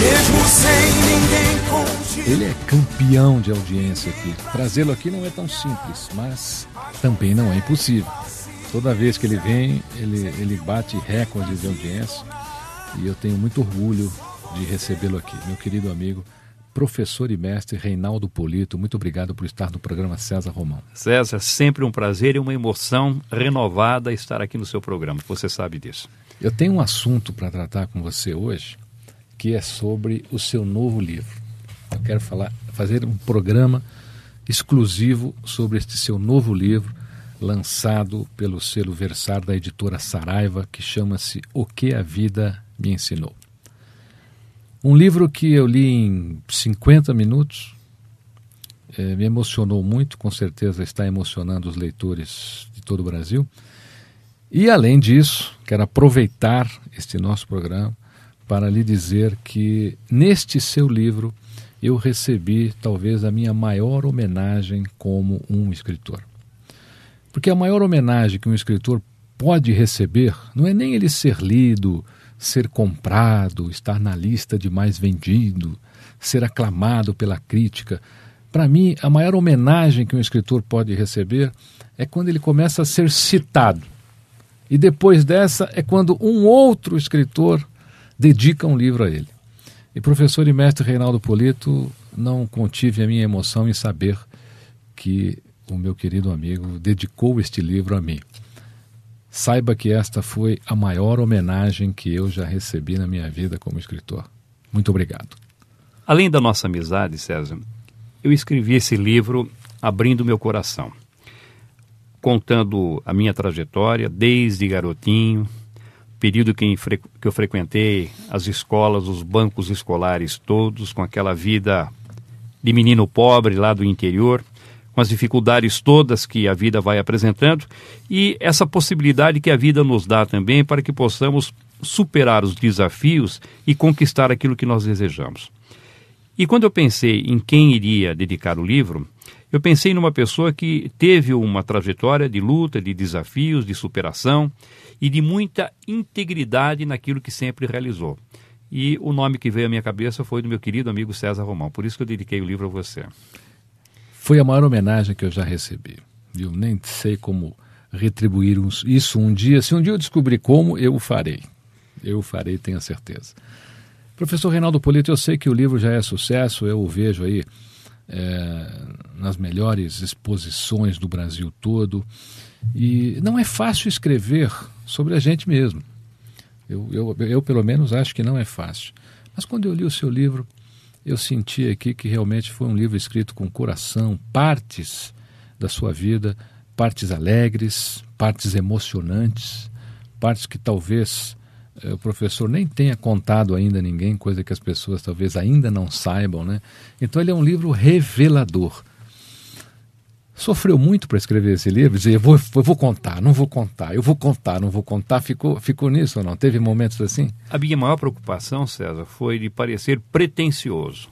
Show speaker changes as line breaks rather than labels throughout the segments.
Mesmo sem ninguém contigo.
Ele é campeão de audiência aqui. Trazê-lo aqui não é tão simples, mas também não é impossível. Toda vez que ele vem, ele, ele bate recordes de audiência e eu tenho muito orgulho de recebê-lo aqui. Meu querido amigo, professor e mestre Reinaldo Polito, muito obrigado por estar no programa César Romão.
César, sempre um prazer e uma emoção renovada estar aqui no seu programa. Você sabe disso.
Eu tenho um assunto para tratar com você hoje, que é sobre o seu novo livro. Eu quero falar, fazer um programa exclusivo sobre este seu novo livro, lançado pelo selo Versar da editora Saraiva, que chama-se O que a Vida me Ensinou. Um livro que eu li em 50 minutos, eh, me emocionou muito, com certeza está emocionando os leitores de todo o Brasil. E além disso, quero aproveitar este nosso programa para lhe dizer que neste seu livro eu recebi talvez a minha maior homenagem como um escritor. Porque a maior homenagem que um escritor pode receber não é nem ele ser lido, ser comprado, estar na lista de mais vendido, ser aclamado pela crítica. Para mim, a maior homenagem que um escritor pode receber é quando ele começa a ser citado. E depois dessa é quando um outro escritor dedica um livro a ele. E professor e mestre Reinaldo Polito, não contive a minha emoção em saber que o meu querido amigo dedicou este livro a mim. Saiba que esta foi a maior homenagem que eu já recebi na minha vida como escritor. Muito obrigado.
Além da nossa amizade, César, eu escrevi esse livro abrindo meu coração, contando a minha trajetória desde garotinho, período que, eu frequentei as escolas, os bancos escolares todos, com aquela vida de menino pobre lá do interior, com as dificuldades todas que a vida vai apresentando e essa possibilidade que a vida nos dá também para que possamos superar os desafios e conquistar aquilo que nós desejamos. E quando eu pensei em quem iria dedicar o livro, eu pensei numa pessoa que teve uma trajetória de luta, de desafios, de superação e de muita integridade naquilo que sempre realizou. E o nome que veio à minha cabeça foi do meu querido amigo César Romão. Por isso que eu dediquei o livro a você.
Foi a maior homenagem que eu já recebi. Eu nem sei como retribuir isso um dia. Se um dia eu descobrir como, eu o farei. Eu o farei, tenho certeza. Professor Reinaldo Polito, eu sei que o livro já é sucesso, eu o vejo aí é, nas melhores exposições do Brasil todo. E não é fácil escrever sobre a gente mesmo. Eu, eu, eu, pelo menos, acho que não é fácil. Mas quando eu li o seu livro, eu senti aqui que realmente foi um livro escrito com coração, partes da sua vida, partes alegres, partes emocionantes, partes que talvez eh, o professor nem tenha contado ainda a ninguém, coisa que as pessoas talvez ainda não saibam, né? Então ele é um livro revelador sofreu muito para escrever esse livro, dizia, eu vou, eu vou contar, não vou contar, eu vou contar, não vou contar. Ficou, ficou nisso ou não? Teve momentos assim?
A minha maior preocupação, César, foi de parecer pretensioso.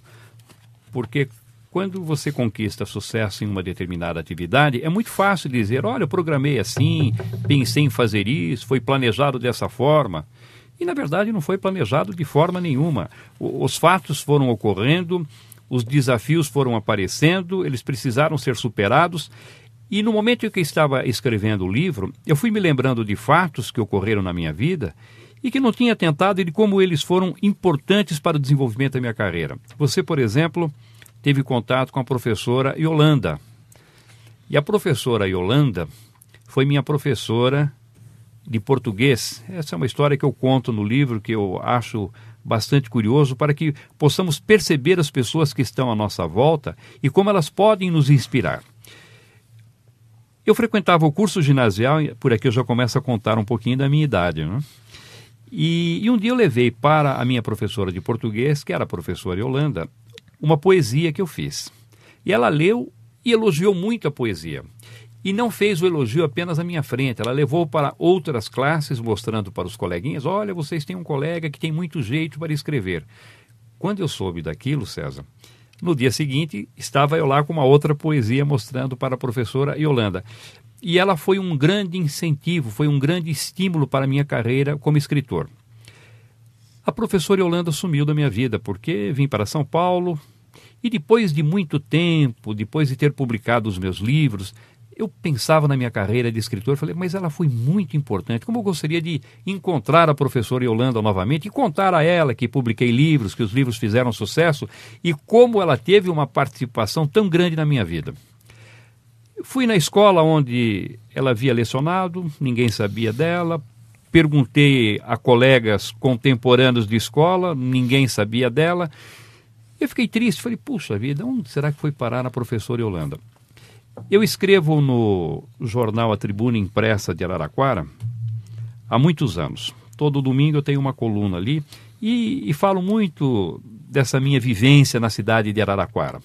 Porque quando você conquista sucesso em uma determinada atividade, é muito fácil dizer: olha, eu programei assim, pensei em fazer isso, foi planejado dessa forma. E na verdade não foi planejado de forma nenhuma. Os fatos foram ocorrendo, os desafios foram aparecendo, eles precisaram ser superados. E no momento em que eu estava escrevendo o livro, eu fui me lembrando de fatos que ocorreram na minha vida e que não tinha tentado e de como eles foram importantes para o desenvolvimento da minha carreira. Você, por exemplo, teve contato com a professora Yolanda. E a professora Yolanda foi minha professora de português. Essa é uma história que eu conto no livro que eu acho bastante curioso para que possamos perceber as pessoas que estão à nossa volta e como elas podem nos inspirar. Eu frequentava o curso ginasial, por aqui eu já começo a contar um pouquinho da minha idade. Né? E, e um dia eu levei para a minha professora de português, que era professora Yolanda, uma poesia que eu fiz. E ela leu e elogiou muito a poesia. E não fez o elogio apenas à minha frente, ela levou para outras classes, mostrando para os coleguinhas: olha, vocês têm um colega que tem muito jeito para escrever. Quando eu soube daquilo, César, no dia seguinte estava eu lá com uma outra poesia mostrando para a professora Yolanda. E ela foi um grande incentivo, foi um grande estímulo para a minha carreira como escritor. A professora Yolanda sumiu da minha vida porque vim para São Paulo, e depois de muito tempo, depois de ter publicado os meus livros, eu pensava na minha carreira de escritor, falei, mas ela foi muito importante. Como eu gostaria de encontrar a professora Yolanda novamente e contar a ela que publiquei livros, que os livros fizeram sucesso e como ela teve uma participação tão grande na minha vida. Fui na escola onde ela havia lecionado, ninguém sabia dela. Perguntei a colegas contemporâneos de escola, ninguém sabia dela. Eu fiquei triste, falei, puxa vida, onde será que foi parar a professora Yolanda? Eu escrevo no jornal A Tribuna Impressa de Araraquara há muitos anos. Todo domingo eu tenho uma coluna ali e, e falo muito dessa minha vivência na cidade de Araraquara.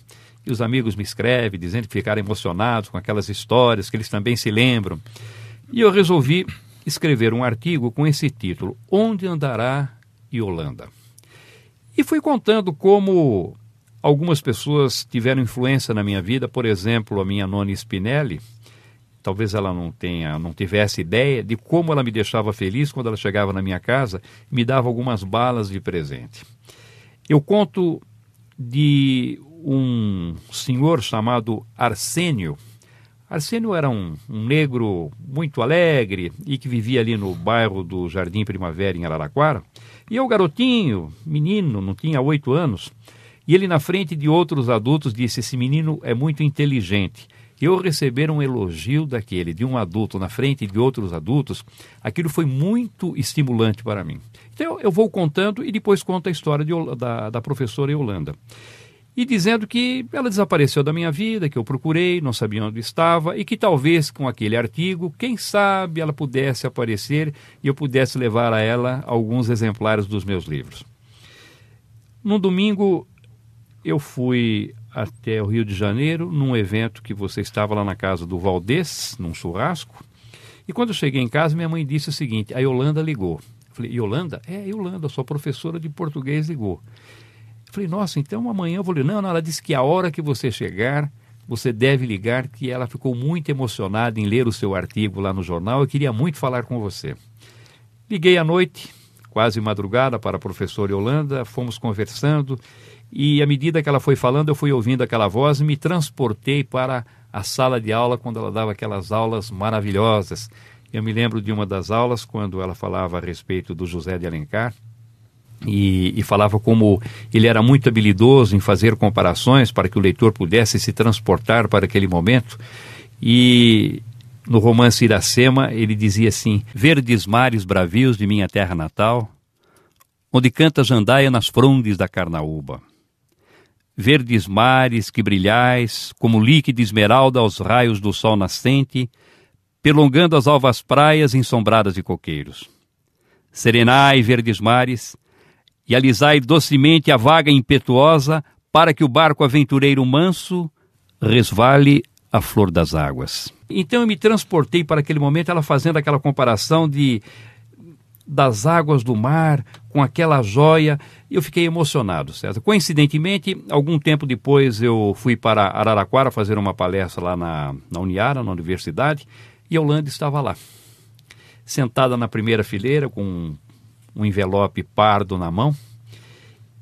E os amigos me escrevem dizendo que ficaram emocionados com aquelas histórias, que eles também se lembram. E eu resolvi escrever um artigo com esse título: Onde andará Yolanda? E fui contando como algumas pessoas tiveram influência na minha vida, por exemplo, a minha nona Spinelli. Talvez ela não tenha, não tivesse ideia de como ela me deixava feliz quando ela chegava na minha casa e me dava algumas balas de presente. Eu conto de um senhor chamado Arsênio. Arsênio era um, um, negro muito alegre e que vivia ali no bairro do Jardim Primavera, em Araraquara. E eu, garotinho, menino, não tinha oito anos, e ele, na frente de outros adultos, disse: Esse menino é muito inteligente. Eu receber um elogio daquele, de um adulto, na frente de outros adultos, aquilo foi muito estimulante para mim. Então eu vou contando e depois conto a história de, da, da professora Yolanda e dizendo que ela desapareceu da minha vida, que eu procurei, não sabia onde estava e que talvez com aquele artigo, quem sabe ela pudesse aparecer e eu pudesse levar a ela alguns exemplares dos meus livros. No domingo eu fui até o Rio de Janeiro num evento que você estava lá na casa do Valdez, num churrasco. E quando eu cheguei em casa, minha mãe disse o seguinte: a Yolanda ligou. Eu falei: Yolanda? É, Yolanda, sua professora de português ligou. Falei, nossa, então amanhã eu vou ler. Não, não, ela disse que a hora que você chegar, você deve ligar, que ela ficou muito emocionada em ler o seu artigo lá no jornal. Eu queria muito falar com você. Liguei à noite, quase madrugada, para a professora Yolanda, fomos conversando e à medida que ela foi falando, eu fui ouvindo aquela voz e me transportei para a sala de aula quando ela dava aquelas aulas maravilhosas. Eu me lembro de uma das aulas quando ela falava a respeito do José de Alencar e, e, falava como ele era muito habilidoso em fazer comparações para que o leitor pudesse se transportar para aquele momento. E no romance Iracema ele dizia assim: Verdes mares bravios de minha terra natal, onde canta jandaia nas frondes da carnaúba. Verdes mares que brilhais, como líquida esmeralda aos raios do sol nascente, perlongando as alvas praias ensombradas de coqueiros. Serenai, verdes mares, e alisai docemente a vaga impetuosa para que o barco aventureiro manso resvale a flor das águas. Então eu me transportei para aquele momento, ela fazendo aquela comparação de das águas do mar, com aquela joia. Eu fiquei emocionado, certo? Coincidentemente, algum tempo depois eu fui para Araraquara fazer uma palestra lá na, na Uniara, na universidade, e a Holanda estava lá, sentada na primeira fileira com um envelope pardo na mão.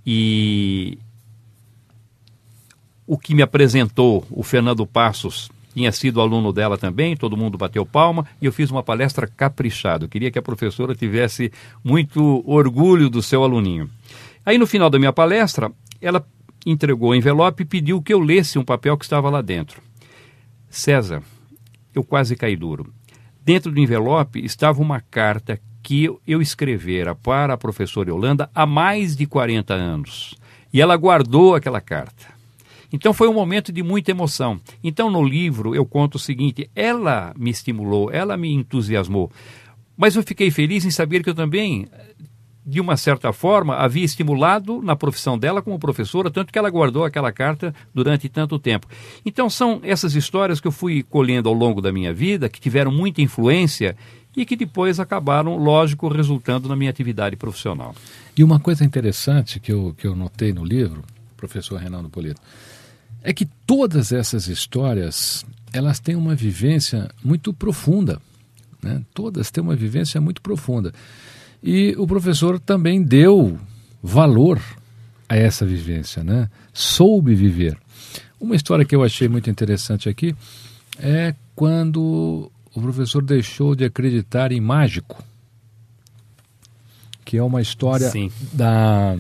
E o que me apresentou o Fernando Passos tinha sido aluno dela também, todo mundo bateu palma e eu fiz uma palestra caprichada. Eu queria que a professora tivesse muito orgulho do seu aluninho. Aí no final da minha palestra, ela entregou o envelope e pediu que eu lesse um papel que estava lá dentro. César, eu quase caí duro. Dentro do envelope estava uma carta que eu escrevera para a professora Yolanda há mais de 40 anos. E ela guardou aquela carta. Então foi um momento de muita emoção. Então no livro eu conto o seguinte: ela me estimulou, ela me entusiasmou. Mas eu fiquei feliz em saber que eu também, de uma certa forma, havia estimulado na profissão dela como professora, tanto que ela guardou aquela carta durante tanto tempo. Então são essas histórias que eu fui colhendo ao longo da minha vida, que tiveram muita influência e que depois acabaram, lógico, resultando na minha atividade profissional.
E uma coisa interessante que eu, que eu notei no livro, professor Renaldo Polito, é que todas essas histórias elas têm uma vivência muito profunda. Né? Todas têm uma vivência muito profunda. E o professor também deu valor a essa vivência, né? soube viver. Uma história que eu achei muito interessante aqui é quando o professor deixou de acreditar em mágico, que é uma história
Sim.
da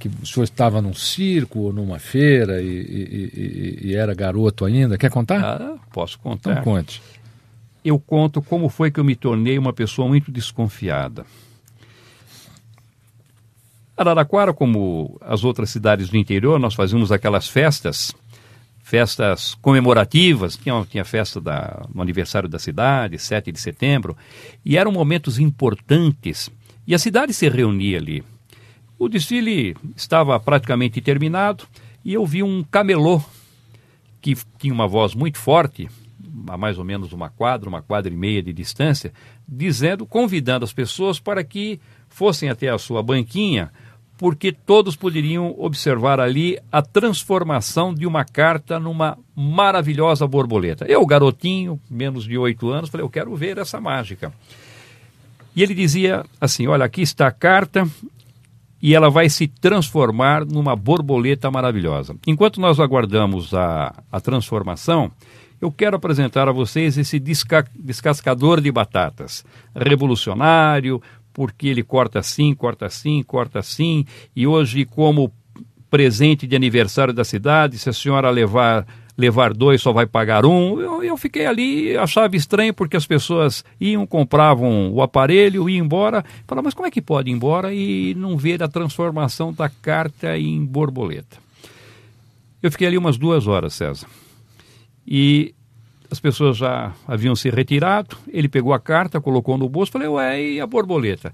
que o senhor estava num circo ou numa feira e, e, e, e era garoto ainda. Quer contar?
Ah, posso contar.
Então conte.
Eu conto como foi que eu me tornei uma pessoa muito desconfiada. Araraquara, como as outras cidades do interior, nós fazíamos aquelas festas, festas comemorativas, tinha, tinha festa da, no aniversário da cidade, 7 de setembro, e eram momentos importantes. E a cidade se reunia ali. O desfile estava praticamente terminado e eu vi um camelô que tinha uma voz muito forte, a mais ou menos uma quadra, uma quadra e meia de distância, dizendo, convidando as pessoas para que fossem até a sua banquinha, porque todos poderiam observar ali a transformação de uma carta numa maravilhosa borboleta. Eu, garotinho, menos de oito anos, falei, eu quero ver essa mágica. E ele dizia assim: Olha, aqui está a carta, e ela vai se transformar numa borboleta maravilhosa. Enquanto nós aguardamos a, a transformação, eu quero apresentar a vocês esse desca, descascador de batatas. Revolucionário, porque ele corta assim, corta assim, corta assim, e hoje, como presente de aniversário da cidade, se a senhora levar levar dois só vai pagar um. Eu, eu fiquei ali, achava estranho porque as pessoas iam, compravam o aparelho, iam embora. Falava, mas como é que pode ir embora e não ver a transformação da carta em borboleta? Eu fiquei ali umas duas horas, César. E as pessoas já haviam se retirado. Ele pegou a carta, colocou no bolso. Falei, ué, e a borboleta?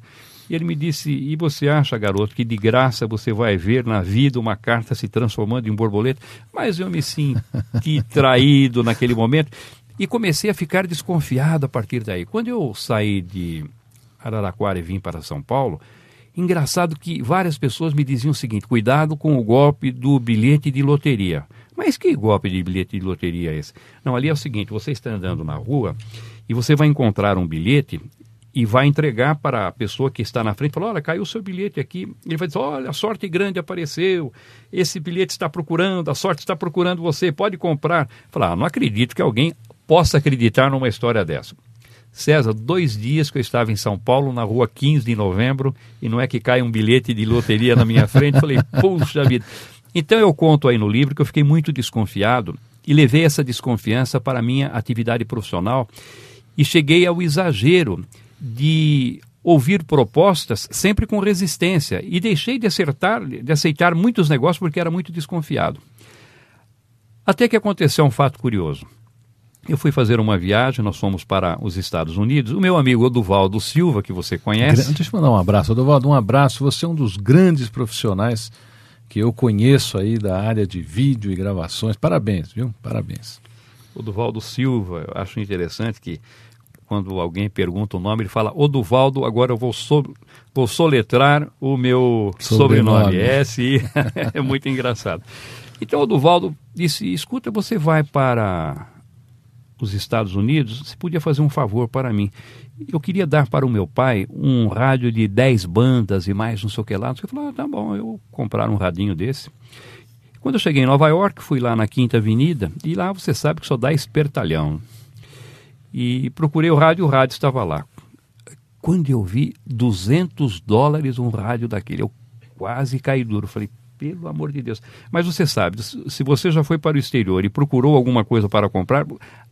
E ele me disse: E você acha, garoto, que de graça você vai ver na vida uma carta se transformando em borboleta? Mas eu me senti traído naquele momento e comecei a ficar desconfiado a partir daí. Quando eu saí de Araraquara e vim para São Paulo, engraçado que várias pessoas me diziam o seguinte: cuidado com o golpe do bilhete de loteria. Mas que golpe de bilhete de loteria é esse? Não, ali é o seguinte: você está andando na rua e você vai encontrar um bilhete e vai entregar para a pessoa que está na frente, falar, olha, caiu o seu bilhete aqui. Ele vai dizer, olha, a sorte grande apareceu, esse bilhete está procurando, a sorte está procurando você, pode comprar. Falar, ah, não acredito que alguém possa acreditar numa história dessa. César, dois dias que eu estava em São Paulo, na rua 15 de novembro, e não é que cai um bilhete de loteria na minha frente, falei, puxa vida. Então eu conto aí no livro que eu fiquei muito desconfiado e levei essa desconfiança para a minha atividade profissional e cheguei ao exagero de ouvir propostas sempre com resistência e deixei de acertar, de aceitar muitos negócios porque era muito desconfiado. Até que aconteceu um fato curioso. Eu fui fazer uma viagem, nós fomos para os Estados Unidos. O meu amigo Oduvaldo Silva, que você conhece.
Deixa eu mandar um abraço. Oduvaldo, um abraço. Você é um dos grandes profissionais que eu conheço aí da área de vídeo e gravações. Parabéns, viu? Parabéns.
Oduvaldo Silva, eu acho interessante que quando alguém pergunta o nome, ele fala Oduvaldo, agora eu vou, so, vou soletrar o meu sobrenome. sobrenome. S é muito engraçado. Então o Duvaldo disse: escuta, você vai para os Estados Unidos, você podia fazer um favor para mim. Eu queria dar para o meu pai um rádio de 10 bandas e mais não sei o que lá. Você falou: ah, tá bom, eu vou comprar um radinho desse. Quando eu cheguei em Nova York, fui lá na Quinta Avenida e lá você sabe que só dá espertalhão. E procurei o rádio, o rádio estava lá. Quando eu vi 200 dólares um rádio daquele, eu quase caí duro. Falei, pelo amor de Deus. Mas você sabe, se você já foi para o exterior e procurou alguma coisa para comprar,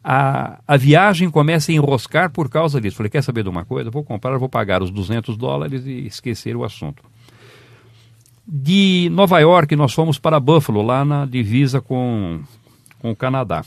a, a viagem começa a enroscar por causa disso. Falei, quer saber de uma coisa? Vou comprar, vou pagar os 200 dólares e esquecer o assunto. De Nova York, nós fomos para Buffalo, lá na divisa com, com o Canadá.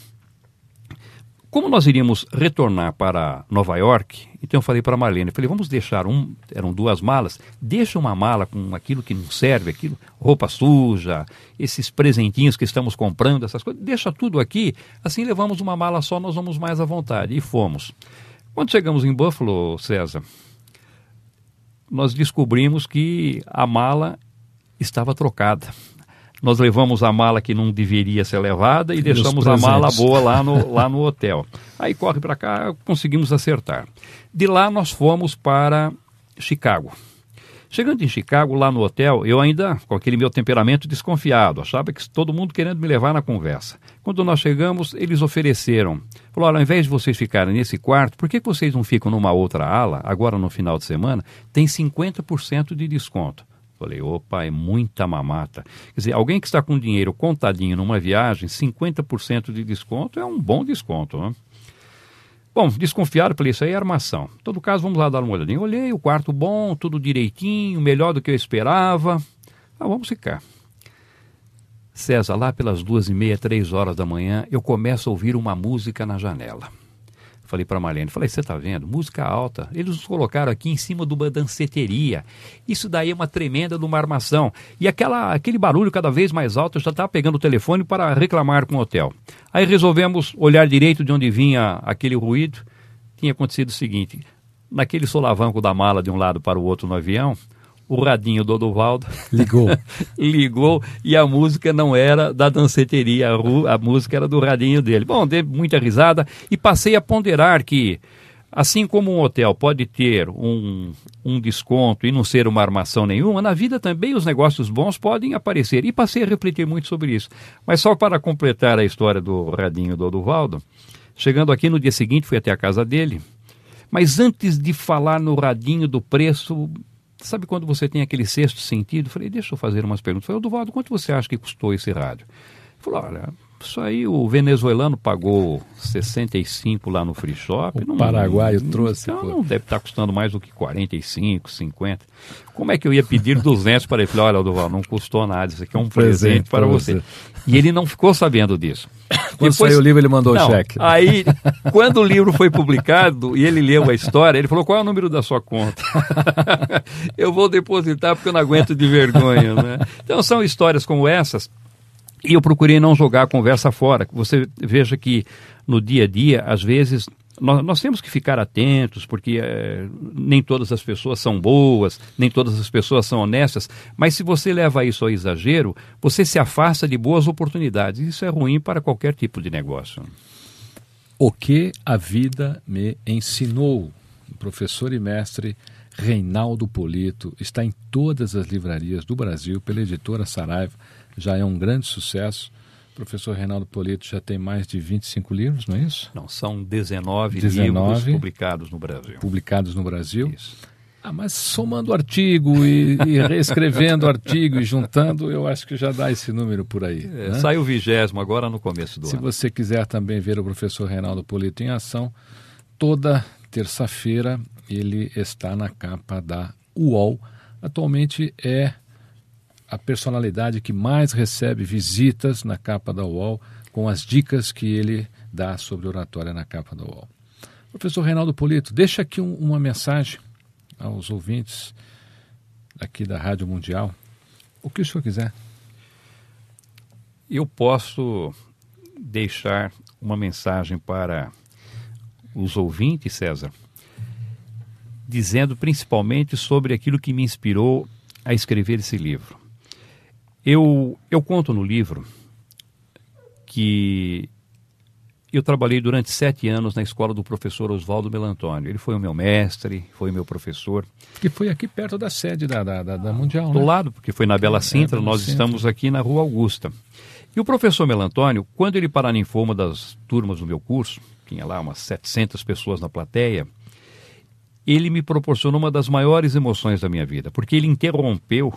Como nós iríamos retornar para Nova York, então eu falei para a Marlene, falei, vamos deixar um, eram duas malas, deixa uma mala com aquilo que não serve, aquilo, roupa suja, esses presentinhos que estamos comprando, essas coisas, deixa tudo aqui, assim levamos uma mala só, nós vamos mais à vontade. E fomos. Quando chegamos em Buffalo, César, nós descobrimos que a mala estava trocada nós levamos a mala que não deveria ser levada e, e deixamos a mala boa lá no, lá no hotel. Aí corre para cá, conseguimos acertar. De lá nós fomos para Chicago. Chegando em Chicago, lá no hotel, eu ainda, com aquele meu temperamento desconfiado, achava que todo mundo querendo me levar na conversa. Quando nós chegamos, eles ofereceram. Falaram, ao invés de vocês ficarem nesse quarto, por que vocês não ficam numa outra ala, agora no final de semana? Tem 50% de desconto. Falei, opa, é muita mamata. Quer dizer, alguém que está com dinheiro contadinho numa viagem, 50% de desconto é um bom desconto, né? Bom, desconfiado, falei, isso aí é armação. Em todo caso, vamos lá dar uma olhadinha. Olhei, o quarto bom, tudo direitinho, melhor do que eu esperava. Ah, vamos ficar. César, lá pelas duas e meia, três horas da manhã, eu começo a ouvir uma música na janela. Falei para a Marlene, falei, você está vendo? Música alta. Eles nos colocaram aqui em cima de uma danceteria. Isso daí é uma tremenda de uma armação. E aquela, aquele barulho cada vez mais alto, eu já estava pegando o telefone para reclamar com o hotel. Aí resolvemos olhar direito de onde vinha aquele ruído. Tinha acontecido o seguinte, naquele solavanco da mala de um lado para o outro no avião, o radinho do Odovaldo
ligou.
ligou e a música não era da danceteria, a, a, música era do radinho dele. Bom, dei muita risada e passei a ponderar que, assim como um hotel pode ter um, um desconto e não ser uma armação nenhuma, na vida também os negócios bons podem aparecer. E passei a refletir muito sobre isso. Mas só para completar a história do radinho do Odovaldo, chegando aqui no dia seguinte, fui até a casa dele. Mas antes de falar no radinho do preço, Sabe quando você tem aquele sexto sentido? Falei, deixa eu fazer umas perguntas. Falei, Duvaldo, quanto você acha que custou esse rádio? Ele falou, olha, isso aí o venezuelano pagou 65 lá no free shop.
O não, paraguaio não, trouxe.
Então não deve estar custando mais do que 45, 50. Como é que eu ia pedir 200 para ele? Falei, olha, Duval, não custou nada, isso aqui é um, um presente, presente, para você. você. E ele não ficou sabendo disso.
Quando Depois, saiu o livro, ele mandou não, o cheque.
Aí, quando o livro foi publicado e ele leu a história, ele falou: qual é o número da sua conta? eu vou depositar porque eu não aguento de vergonha. Né? Então, são histórias como essas. E eu procurei não jogar a conversa fora. Você veja que no dia a dia, às vezes, nós, nós, temos que ficar atentos, porque é, nem todas as pessoas são boas, nem todas as pessoas são honestas, mas se você leva isso ao exagero, você se afasta de boas oportunidades. Isso é ruim para qualquer tipo de negócio.
O que a vida me ensinou. Professor e mestre Reinaldo Polito está em todas as livrarias do Brasil pela editora Saraiva, já é um grande sucesso professor Reinaldo Polito já tem mais de 25 livros, não é isso?
Não, são 19, 19 livros publicados no Brasil.
Publicados no Brasil. Isso. Ah, mas somando artigo e, e reescrevendo artigo e juntando, eu acho que já dá esse número por aí.
É, né? Sai o vigésimo agora no começo do
Se
ano.
Se você quiser também ver o professor Reinaldo Polito em ação, toda terça-feira ele está na capa da UOL. Atualmente é a personalidade que mais recebe visitas na capa da UOL, com as dicas que ele dá sobre oratória na capa da UOL. Professor Reinaldo Polito, deixa aqui um, uma mensagem aos ouvintes aqui da Rádio Mundial. O que o senhor quiser.
Eu posso deixar uma mensagem para os ouvintes, César, dizendo principalmente sobre aquilo que me inspirou a escrever esse livro. Eu, eu conto no livro que eu trabalhei durante sete anos na escola do professor Oswaldo Melantônio. Ele foi o meu mestre, foi o meu professor.
Que foi aqui perto da sede da, da, da, Mundial,
Do
né?
lado, porque foi na Bela Sintra,
é,
nós
Sintra.
estamos aqui na Rua Augusta. E o professor Melantônio, quando ele paraninfou uma das turmas do meu curso, tinha lá umas 700 pessoas na plateia, ele me proporcionou uma das maiores emoções da minha vida, porque ele interrompeu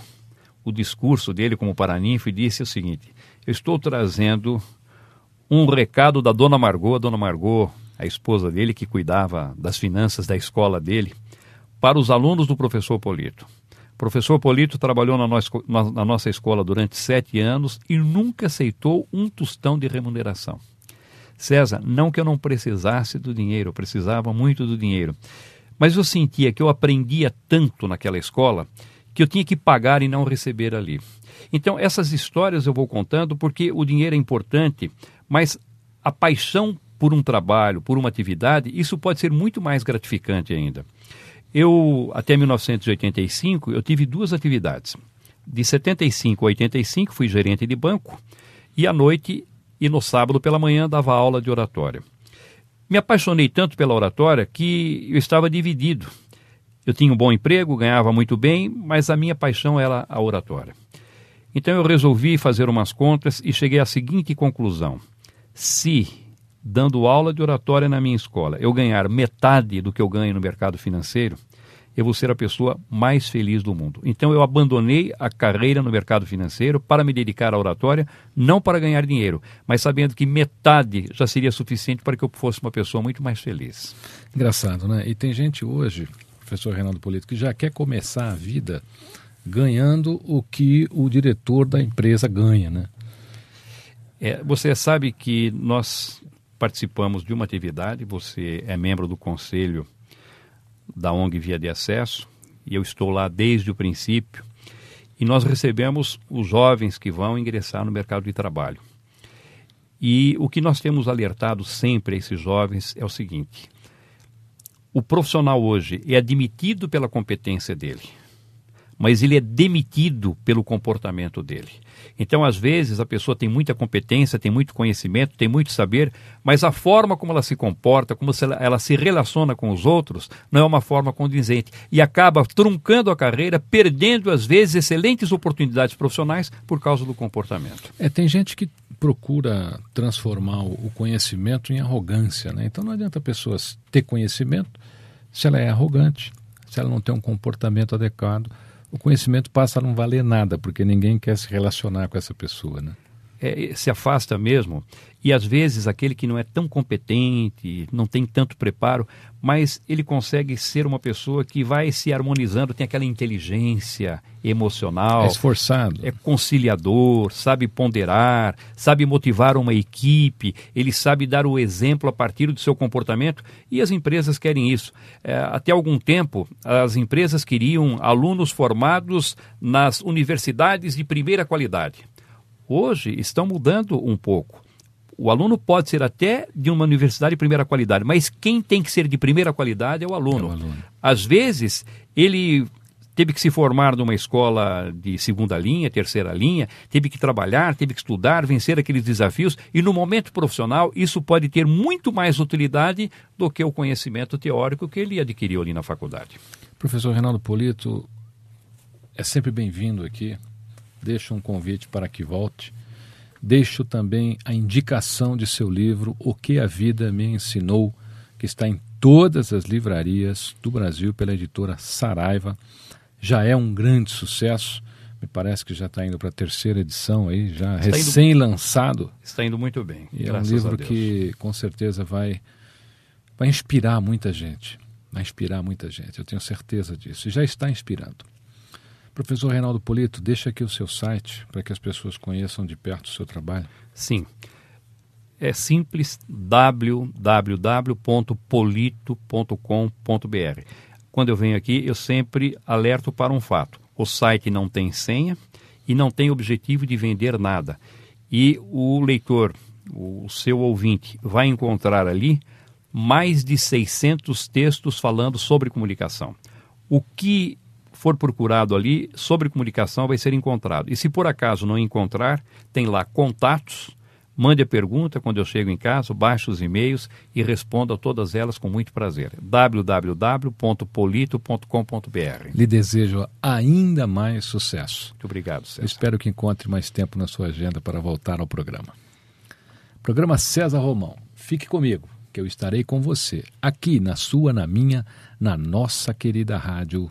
o discurso dele como paraninfo e disse o seguinte: Eu estou trazendo um recado da dona Margot, a dona Margot, a esposa dele que cuidava das finanças da escola dele, para os alunos do professor Polito. O professor Polito trabalhou na, nossa, na, nossa escola durante sete anos e nunca aceitou um tostão de remuneração. César, não que eu não precisasse do dinheiro, eu precisava muito do dinheiro. Mas eu sentia que eu aprendia tanto naquela escola que eu tinha que pagar e não receber ali. Então, essas histórias eu vou contando porque o dinheiro é importante, mas a paixão por um trabalho, por uma atividade, isso pode ser muito mais gratificante ainda. Eu, até 1985, eu tive duas atividades. De 75 a 85, fui gerente de banco e à noite e no sábado pela manhã dava aula de oratória. Me apaixonei tanto pela oratória que eu estava dividido. Eu tinha um bom emprego, ganhava muito bem, mas a minha paixão era a oratória. Então eu resolvi fazer umas contas e cheguei à seguinte conclusão: se, dando aula de oratória na minha escola, eu ganhar metade do que eu ganho no mercado financeiro, eu vou ser a pessoa mais feliz do mundo. Então eu abandonei a carreira no mercado financeiro para me dedicar à oratória, não para ganhar dinheiro, mas sabendo que metade já seria suficiente para que eu fosse uma pessoa muito mais feliz.
Engraçado, né? E tem gente hoje, professor Reinaldo Polito, que já quer começar a vida ganhando o que o diretor da empresa ganha, né?
É, você sabe que nós participamos de uma atividade, você é membro do conselho da ONG Via de Acesso, e eu estou lá desde o princípio, e nós recebemos os jovens que vão ingressar no mercado de trabalho. E o que nós temos alertado sempre a esses jovens é o seguinte: o profissional hoje é admitido pela competência dele, mas ele é demitido pelo comportamento dele. Então, às vezes, a pessoa tem muita competência, tem muito conhecimento, tem muito saber, mas a forma como ela se comporta, como ela, se relaciona com os outros, não é uma forma condizente. E acaba truncando a carreira, perdendo, às vezes, excelentes oportunidades profissionais por causa do comportamento.
É, tem gente que procura transformar o conhecimento em arrogância, né? Então não adianta a pessoa ter conhecimento se ela é arrogante, se ela não tem um comportamento adequado o conhecimento passa a não valer nada, porque ninguém quer se relacionar com essa pessoa, né?
É, se afasta mesmo. E às vezes aquele que não é tão competente, não tem tanto preparo, mas ele consegue ser uma pessoa que vai se harmonizando, tem aquela inteligência emocional.
É esforçado.
É conciliador, sabe ponderar, sabe motivar uma equipe, ele sabe dar o exemplo a partir do seu comportamento e as empresas querem isso. É, até algum tempo, as empresas queriam alunos formados nas universidades de primeira qualidade. Hoje estão mudando um pouco. O aluno pode ser até de uma universidade de primeira qualidade, mas quem tem que ser de primeira qualidade é o aluno. É o aluno. Às vezes, ele teve que se formar numa escola de segunda linha, terceira linha, teve que trabalhar, teve que estudar, vencer aqueles desafios, e no momento profissional isso pode ter muito mais utilidade do que o conhecimento teórico que ele adquiriu ali na faculdade.
Professor Reinaldo Polito, é sempre bem-vindo aqui. Deixo um convite para que volte. Deixo também a indicação de seu livro O que a Vida Me Ensinou, que está em todas as livrarias do Brasil pela editora Saraiva. Já é um grande sucesso. Me parece que já está indo para a terceira edição aí, já recém-lançado.
Está indo muito bem.
E é um livro que com certeza vai, vai inspirar muita gente. Vai inspirar muita gente, eu tenho certeza disso. E já está inspirando. Professor Reinaldo Polito, deixa aqui o seu site para que as pessoas conheçam de perto o seu trabalho.
Sim. É simples www.polito.com.br. Quando eu venho aqui, eu sempre alerto para um fato. O site não tem senha e não tem objetivo de vender nada. E o leitor, o seu ouvinte, vai encontrar ali mais de 600 textos falando sobre comunicação. O que for procurado ali sobre comunicação vai ser encontrado. E se por acaso não encontrar, tem lá contatos. Mande a pergunta quando eu chego em casa, baixe os e-mails e respondo a todas elas com muito prazer. www.polito.com.br.
Lhe desejo ainda mais sucesso.
Muito obrigado, César.
Eu espero que encontre mais tempo na sua agenda para voltar ao programa. Programa César Romão. Fique comigo, que eu estarei com você, aqui na sua, na minha, na nossa querida Rádio